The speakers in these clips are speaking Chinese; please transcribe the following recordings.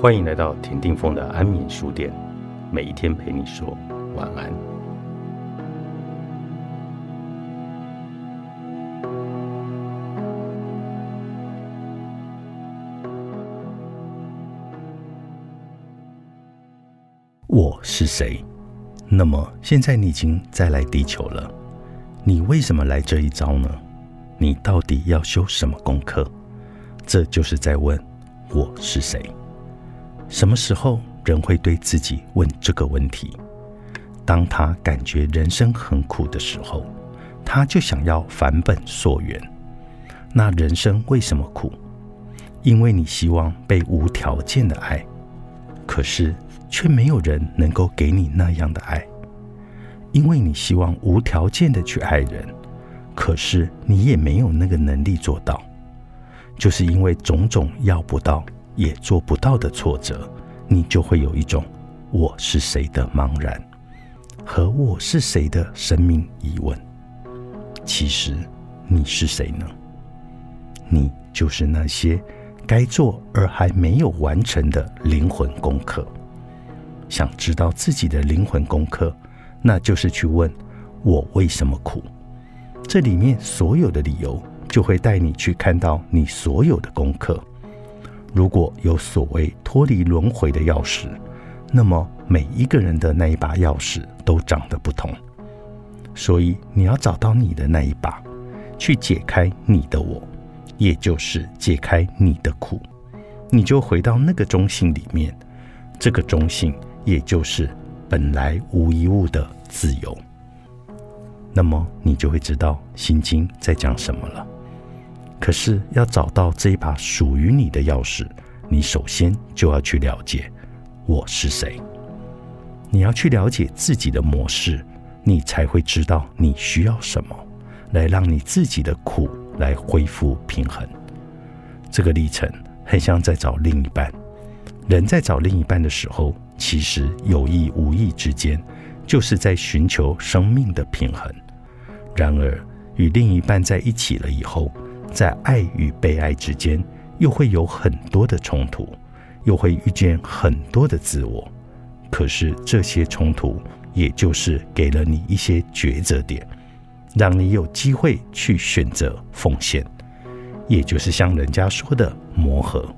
欢迎来到田定峰的安眠书店，每一天陪你说晚安。我是谁？那么现在你已经再来地球了，你为什么来这一招呢？你到底要修什么功课？这就是在问我是谁。什么时候人会对自己问这个问题？当他感觉人生很苦的时候，他就想要返本溯源。那人生为什么苦？因为你希望被无条件的爱，可是却没有人能够给你那样的爱。因为你希望无条件的去爱人，可是你也没有那个能力做到。就是因为种种要不到。也做不到的挫折，你就会有一种“我是谁”的茫然和“我是谁”的生命疑问。其实你是谁呢？你就是那些该做而还没有完成的灵魂功课。想知道自己的灵魂功课，那就是去问我为什么苦。这里面所有的理由，就会带你去看到你所有的功课。如果有所谓脱离轮回的钥匙，那么每一个人的那一把钥匙都长得不同。所以你要找到你的那一把，去解开你的我，也就是解开你的苦，你就回到那个中性里面。这个中性，也就是本来无一物的自由。那么你就会知道《心经》在讲什么了。可是要找到这一把属于你的钥匙，你首先就要去了解我是谁。你要去了解自己的模式，你才会知道你需要什么，来让你自己的苦来恢复平衡。这个历程很像在找另一半。人在找另一半的时候，其实有意无意之间，就是在寻求生命的平衡。然而与另一半在一起了以后，在爱与被爱之间，又会有很多的冲突，又会遇见很多的自我。可是这些冲突，也就是给了你一些抉择点，让你有机会去选择奉献，也就是像人家说的磨合。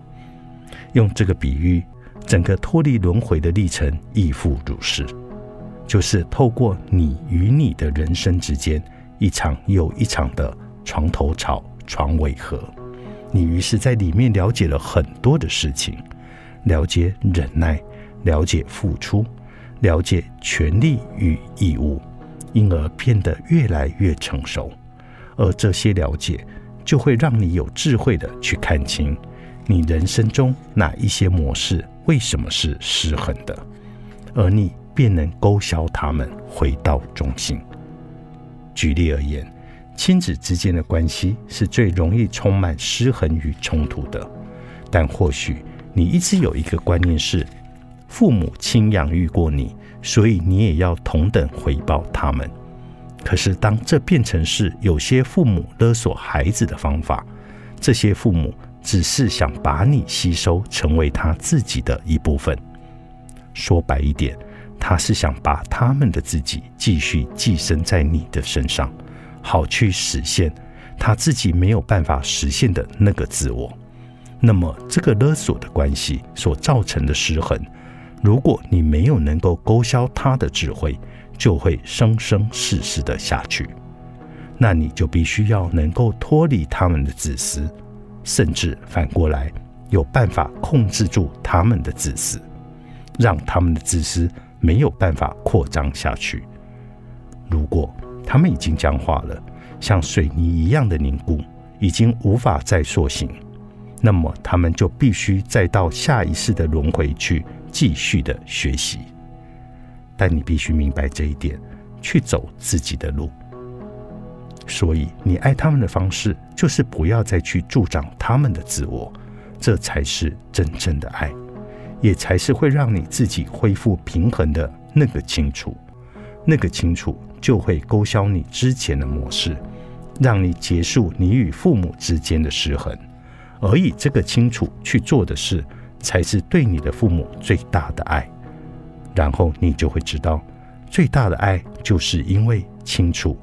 用这个比喻，整个脱离轮回的历程亦复如是，就是透过你与你的人生之间一场又一场的床头吵。床尾和，你于是在里面了解了很多的事情，了解忍耐，了解付出，了解权利与义务，因而变得越来越成熟。而这些了解，就会让你有智慧的去看清你人生中哪一些模式为什么是失衡的，而你便能勾销他们，回到中心。举例而言。亲子之间的关系是最容易充满失衡与冲突的，但或许你一直有一个观念是，父母亲养育过你，所以你也要同等回报他们。可是当这变成是有些父母勒索孩子的方法，这些父母只是想把你吸收成为他自己的一部分。说白一点，他是想把他们的自己继续寄生在你的身上。好去实现他自己没有办法实现的那个自我，那么这个勒索的关系所造成的失衡，如果你没有能够勾销他的智慧，就会生生世世的下去。那你就必须要能够脱离他们的自私，甚至反过来有办法控制住他们的自私，让他们的自私没有办法扩张下去。如果。他们已经僵化了，像水泥一样的凝固，已经无法再塑形。那么，他们就必须再到下一世的轮回去继续的学习。但你必须明白这一点，去走自己的路。所以，你爱他们的方式，就是不要再去助长他们的自我，这才是真正的爱，也才是会让你自己恢复平衡的那个清楚。那个清楚。就会勾销你之前的模式，让你结束你与父母之间的失衡，而以这个清楚去做的事，才是对你的父母最大的爱。然后你就会知道，最大的爱就是因为清楚，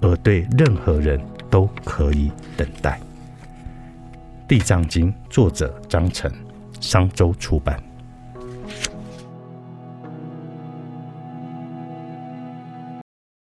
而对任何人都可以等待。《地藏经》作者张成，商周出版。